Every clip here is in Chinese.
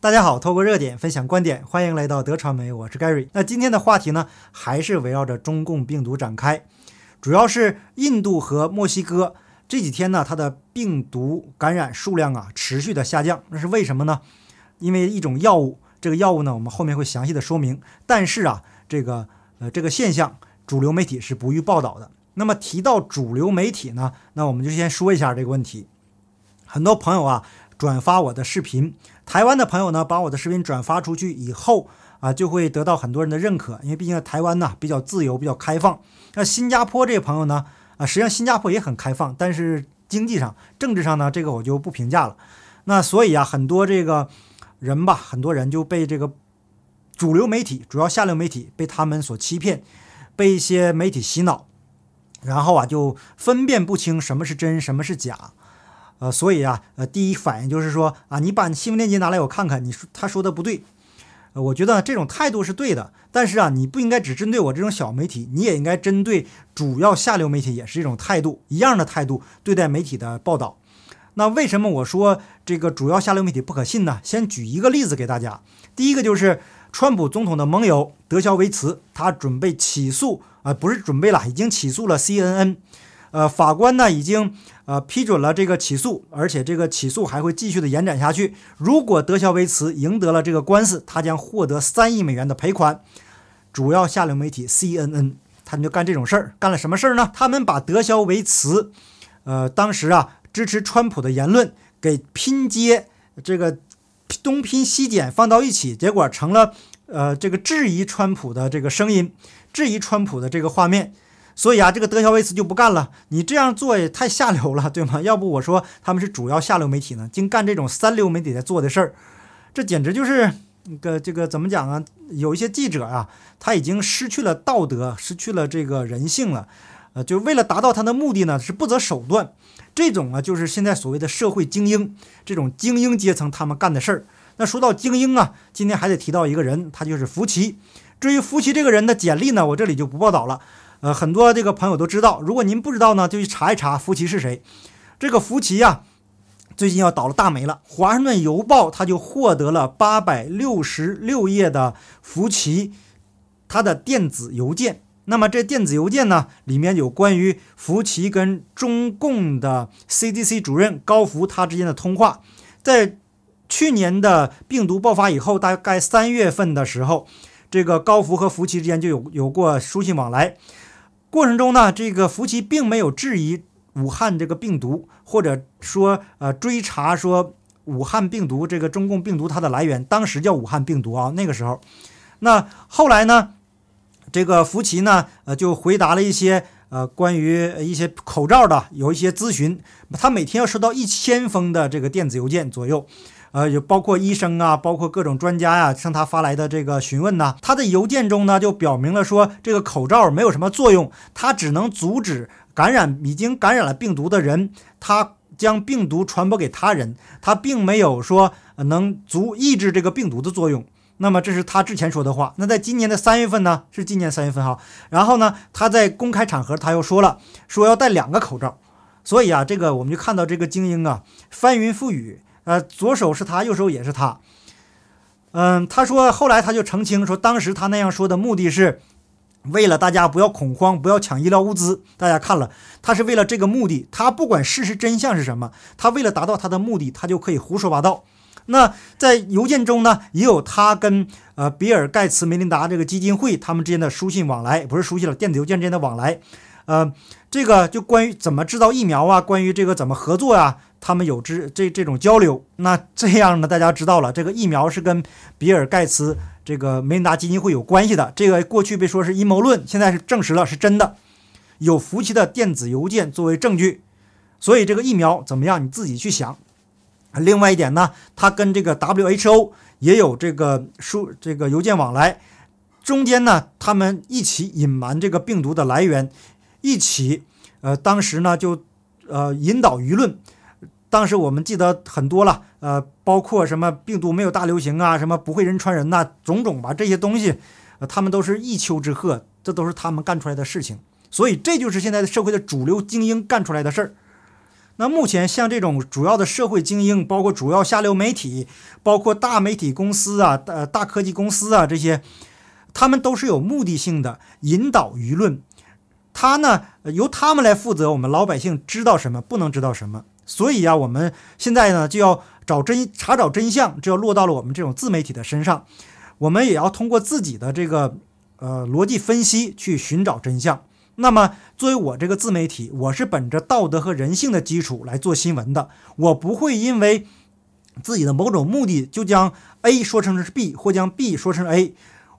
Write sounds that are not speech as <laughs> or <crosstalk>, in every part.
大家好，透过热点分享观点，欢迎来到德传媒，我是 Gary。那今天的话题呢，还是围绕着中共病毒展开，主要是印度和墨西哥这几天呢，它的病毒感染数量啊持续的下降，那是为什么呢？因为一种药物，这个药物呢，我们后面会详细的说明。但是啊，这个呃这个现象，主流媒体是不予报道的。那么提到主流媒体呢，那我们就先说一下这个问题。很多朋友啊转发我的视频。台湾的朋友呢，把我的视频转发出去以后啊，就会得到很多人的认可，因为毕竟台湾呢比较自由、比较开放。那新加坡这个朋友呢，啊，实际上新加坡也很开放，但是经济上、政治上呢，这个我就不评价了。那所以啊，很多这个人吧，很多人就被这个主流媒体、主要下流媒体被他们所欺骗，被一些媒体洗脑，然后啊，就分辨不清什么是真，什么是假。呃，所以啊，呃，第一反应就是说啊，你把新闻链接拿来，我看看，你说他说的不对。呃，我觉得这种态度是对的，但是啊，你不应该只针对我这种小媒体，你也应该针对主要下流媒体，也是一种态度，一样的态度对待媒体的报道。那为什么我说这个主要下流媒体不可信呢？先举一个例子给大家。第一个就是川普总统的盟友德肖维茨，他准备起诉啊，不是准备了，已经起诉了 CNN。呃，法官呢已经呃批准了这个起诉，而且这个起诉还会继续的延展下去。如果德肖维茨赢得了这个官司，他将获得三亿美元的赔款。主要下流媒体 CNN，他们就干这种事儿，干了什么事儿呢？他们把德肖维茨，呃，当时啊支持川普的言论给拼接，这个东拼西剪放到一起，结果成了呃这个质疑川普的这个声音，质疑川普的这个画面。所以啊，这个德肖维茨就不干了。你这样做也太下流了，对吗？<laughs> 要不我说他们是主要下流媒体呢，净干这种三流媒体在做的事儿，这简直就是个这个怎么讲啊？有一些记者啊，他已经失去了道德，失去了这个人性了，呃，就为了达到他的目的呢，是不择手段。这种啊，就是现在所谓的社会精英，这种精英阶层他们干的事儿。那说到精英啊，今天还得提到一个人，他就是福奇。至于福奇这个人的简历呢，我这里就不报道了。呃，很多这个朋友都知道。如果您不知道呢，就去查一查福奇是谁。这个福奇呀，最近要倒了大霉了。华盛顿邮报他就获得了八百六十六页的福奇他的电子邮件。那么这电子邮件呢，里面有关于福奇跟中共的 CDC 主任高福他之间的通话。在去年的病毒爆发以后，大概三月份的时候，这个高福和福奇之间就有有过书信往来。过程中呢，这个福奇并没有质疑武汉这个病毒，或者说呃追查说武汉病毒这个中共病毒它的来源，当时叫武汉病毒啊，那个时候，那后来呢，这个福奇呢呃就回答了一些呃关于一些口罩的有一些咨询，他每天要收到一千封的这个电子邮件左右。呃，有包括医生啊，包括各种专家呀，向他发来的这个询问呢。他的邮件中呢，就表明了说，这个口罩没有什么作用，它只能阻止感染已经感染了病毒的人，他将病毒传播给他人，他并没有说能足抑制这个病毒的作用。那么这是他之前说的话。那在今年的三月份呢，是今年三月份哈。然后呢，他在公开场合他又说了，说要戴两个口罩。所以啊，这个我们就看到这个精英啊，翻云覆雨。呃，左手是他，右手也是他。嗯，他说后来他就澄清说，当时他那样说的目的是为了大家不要恐慌，不要抢医疗物资。大家看了，他是为了这个目的。他不管事实真相是什么，他为了达到他的目的，他就可以胡说八道。那在邮件中呢，也有他跟呃比尔盖茨、梅琳达这个基金会他们之间的书信往来，不是书信了，电子邮件之间的往来。呃，这个就关于怎么制造疫苗啊，关于这个怎么合作啊。他们有之这这种交流，那这样呢？大家知道了，这个疫苗是跟比尔盖茨这个梅琳达基金会有关系的。这个过去被说是阴谋论，现在是证实了是真的，有福奇的电子邮件作为证据。所以这个疫苗怎么样？你自己去想。另外一点呢，他跟这个 WHO 也有这个书这个邮件往来，中间呢，他们一起隐瞒这个病毒的来源，一起呃，当时呢就呃引导舆论。当时我们记得很多了，呃，包括什么病毒没有大流行啊，什么不会人传人呐，种种吧，这些东西，呃，他们都是一丘之貉，这都是他们干出来的事情。所以这就是现在的社会的主流精英干出来的事儿。那目前像这种主要的社会精英，包括主要下流媒体，包括大媒体公司啊、大大科技公司啊这些，他们都是有目的性的引导舆论。他呢，由他们来负责我们老百姓知道什么，不能知道什么。所以呀，我们现在呢就要找真查找真相，就要落到了我们这种自媒体的身上。我们也要通过自己的这个呃逻辑分析去寻找真相。那么，作为我这个自媒体，我是本着道德和人性的基础来做新闻的。我不会因为自己的某种目的就将 A 说成是 B，或将 B 说成 A。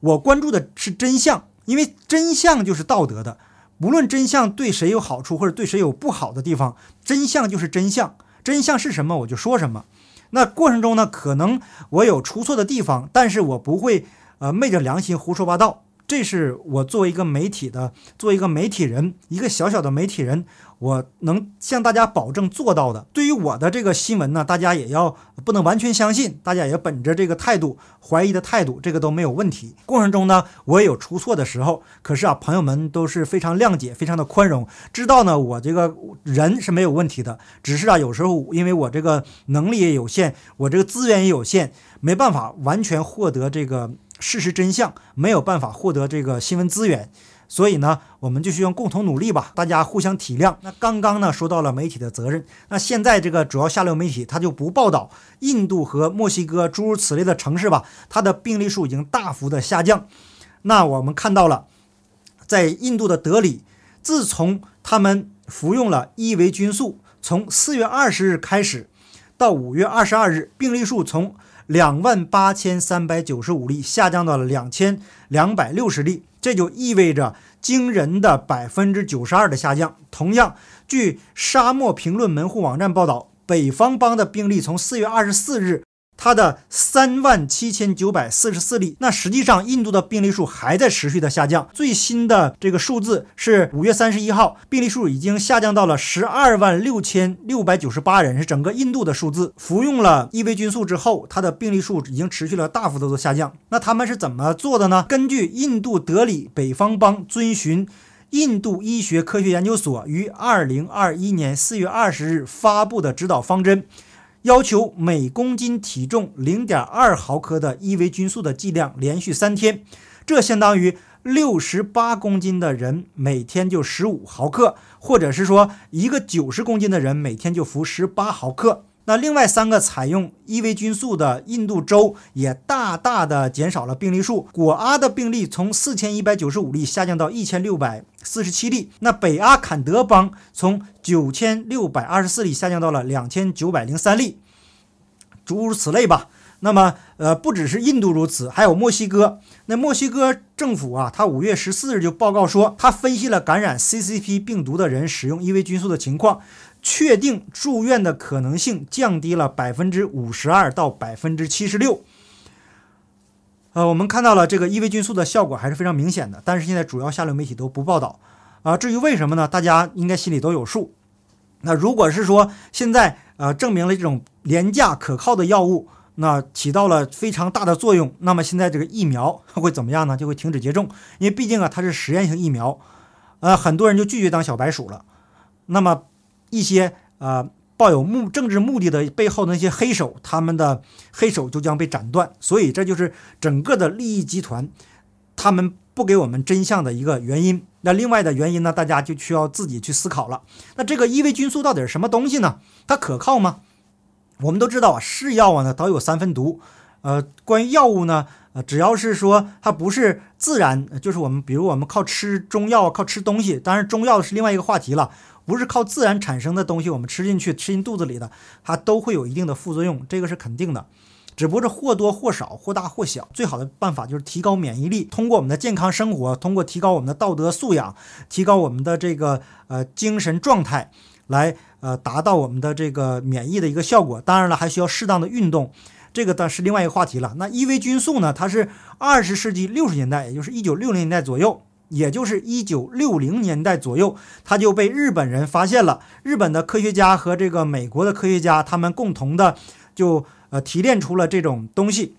我关注的是真相，因为真相就是道德的。无论真相对谁有好处，或者对谁有不好的地方，真相就是真相。真相是什么，我就说什么。那过程中呢，可能我有出错的地方，但是我不会呃昧着良心胡说八道。这是我作为一个媒体的，作为一个媒体人，一个小小的媒体人，我能向大家保证做到的。对于我的这个新闻呢，大家也要不能完全相信，大家也本着这个态度，怀疑的态度，这个都没有问题。过程中呢，我也有出错的时候，可是啊，朋友们都是非常谅解，非常的宽容，知道呢，我这个人是没有问题的，只是啊，有时候因为我这个能力也有限，我这个资源也有限，没办法完全获得这个。事实真相没有办法获得这个新闻资源，所以呢，我们就需要共同努力吧，大家互相体谅。那刚刚呢说到了媒体的责任，那现在这个主要下流媒体它就不报道印度和墨西哥诸如此类的城市吧，它的病例数已经大幅的下降。那我们看到了，在印度的德里，自从他们服用了伊维菌素，从四月二十日开始到五月二十二日，病例数从两万八千三百九十五例下降到了两千两百六十例，这就意味着惊人的百分之九十二的下降。同样，据沙漠评论门户网站报道，北方邦的病例从四月二十四日。它的三万七千九百四十四例，那实际上印度的病例数还在持续的下降。最新的这个数字是五月三十一号，病例数已经下降到了十二万六千六百九十八人，是整个印度的数字。服用了伊维菌素之后，它的病例数已经持续了大幅度的下降。那他们是怎么做的呢？根据印度德里北方邦遵循印度医学科学研究所于二零二一年四月二十日发布的指导方针。要求每公斤体重零点二毫克的伊维菌素的剂量连续三天，这相当于六十八公斤的人每天就十五毫克，或者是说一个九十公斤的人每天就服十八毫克。那另外三个采用伊维菌素的印度州也大大的减少了病例数。果阿的病例从四千一百九十五例下降到一千六百四十七例。那北阿坎德邦从九千六百二十四例下降到了两千九百零三例，诸如此类吧。那么，呃，不只是印度如此，还有墨西哥。那墨西哥政府啊，他五月十四日就报告说，他分析了感染 CCP 病毒的人使用伊维菌素的情况。确定住院的可能性降低了百分之五十二到百分之七十六。呃，我们看到了这个伊维菌素的效果还是非常明显的，但是现在主要下流媒体都不报道啊。至于为什么呢？大家应该心里都有数。那如果是说现在呃证明了这种廉价可靠的药物，那起到了非常大的作用，那么现在这个疫苗 <laughs> 会怎么样呢？就会停止接种，因为毕竟啊它是实验性疫苗，呃很多人就拒绝当小白鼠了。那么。一些呃抱有目政治目的的背后那些黑手，他们的黑手就将被斩断。所以这就是整个的利益集团，他们不给我们真相的一个原因。那另外的原因呢，大家就需要自己去思考了。那这个伊维菌素到底是什么东西呢？它可靠吗？我们都知道啊，是药啊呢都有三分毒。呃，关于药物呢，呃，只要是说它不是自然，就是我们比如我们靠吃中药，靠吃东西，当然中药是另外一个话题了。不是靠自然产生的东西，我们吃进去、吃进肚子里的，它都会有一定的副作用，这个是肯定的。只不过是或多或少、或大或小。最好的办法就是提高免疫力，通过我们的健康生活，通过提高我们的道德素养，提高我们的这个呃精神状态，来呃达到我们的这个免疫的一个效果。当然了，还需要适当的运动，这个倒是另外一个话题了。那伊维菌素呢？它是二十世纪六十年代，也就是一九六零年代左右。也就是一九六零年代左右，他就被日本人发现了。日本的科学家和这个美国的科学家，他们共同的就呃提炼出了这种东西。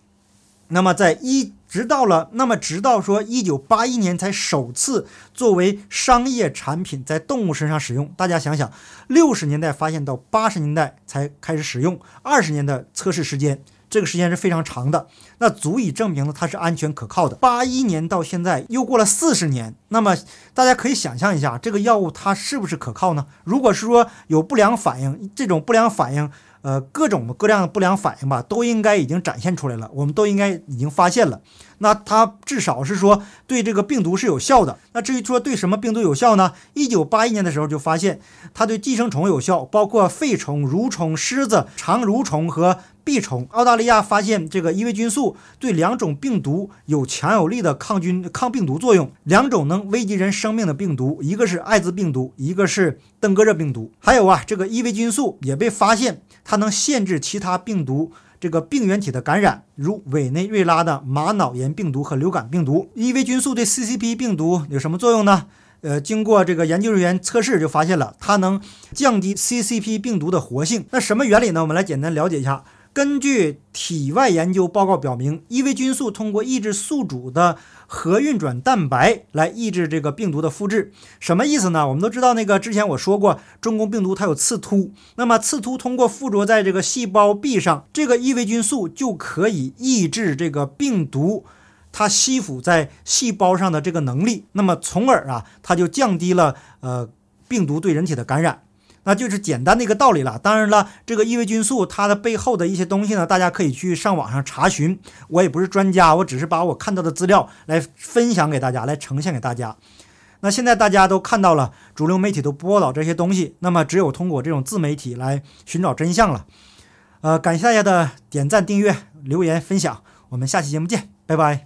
那么在一直到了，那么直到说一九八一年才首次作为商业产品在动物身上使用。大家想想，六十年代发现到八十年代才开始使用，二十年的测试时间。这个时间是非常长的，那足以证明了它是安全可靠的。八一年到现在又过了四十年，那么大家可以想象一下，这个药物它是不是可靠呢？如果是说有不良反应，这种不良反应，呃，各种各样的不良反应吧，都应该已经展现出来了，我们都应该已经发现了。那它至少是说对这个病毒是有效的。那至于说对什么病毒有效呢？一九八一年的时候就发现它对寄生虫有效，包括肺虫、蠕虫、虱子、肠蠕虫和。蜱虫，澳大利亚发现这个伊维菌素对两种病毒有强有力的抗菌抗病毒作用，两种能危及人生命的病毒，一个是艾滋病毒，一个是登革热病毒。还有啊，这个伊维菌素也被发现，它能限制其他病毒这个病原体的感染，如委内瑞拉的玛瑙炎病毒和流感病毒。伊维菌素对 CCP 病毒有什么作用呢？呃，经过这个研究人员测试，就发现了它能降低 CCP 病毒的活性。那什么原理呢？我们来简单了解一下。根据体外研究报告表明，伊维菌素通过抑制宿主的核运转蛋白来抑制这个病毒的复制，什么意思呢？我们都知道，那个之前我说过，中共病毒它有刺突，那么刺突通过附着在这个细胞壁上，这个伊维菌素就可以抑制这个病毒它吸附在细胞上的这个能力，那么从而啊，它就降低了呃病毒对人体的感染。那就是简单的一个道理了。当然了，这个异维菌素它的背后的一些东西呢，大家可以去上网上查询。我也不是专家，我只是把我看到的资料来分享给大家，来呈现给大家。那现在大家都看到了，主流媒体都报道这些东西，那么只有通过这种自媒体来寻找真相了。呃，感谢大家的点赞、订阅、留言、分享，我们下期节目见，拜拜。